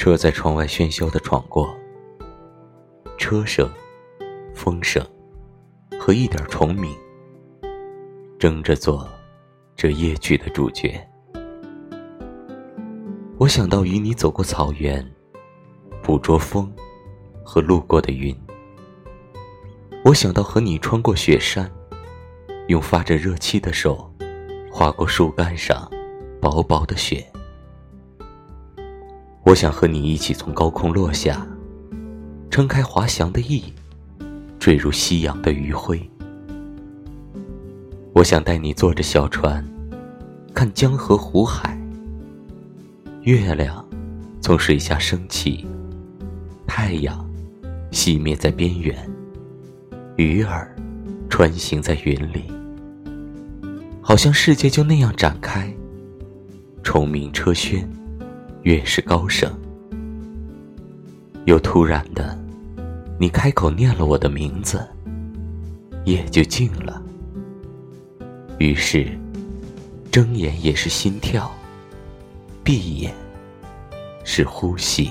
车在窗外喧嚣的闯过，车声、风声和一点虫鸣，争着做这夜曲的主角。我想到与你走过草原，捕捉风和路过的云。我想到和你穿过雪山，用发着热气的手划过树干上薄薄的雪。我想和你一起从高空落下，撑开滑翔的翼，坠入夕阳的余晖。我想带你坐着小船，看江河湖海。月亮从水下升起，太阳熄灭在边缘，鱼儿穿行在云里，好像世界就那样展开。虫鸣车喧，越是高声，又突然的，你开口念了我的名字，夜就静了。于是，睁眼也是心跳。闭眼，是呼吸。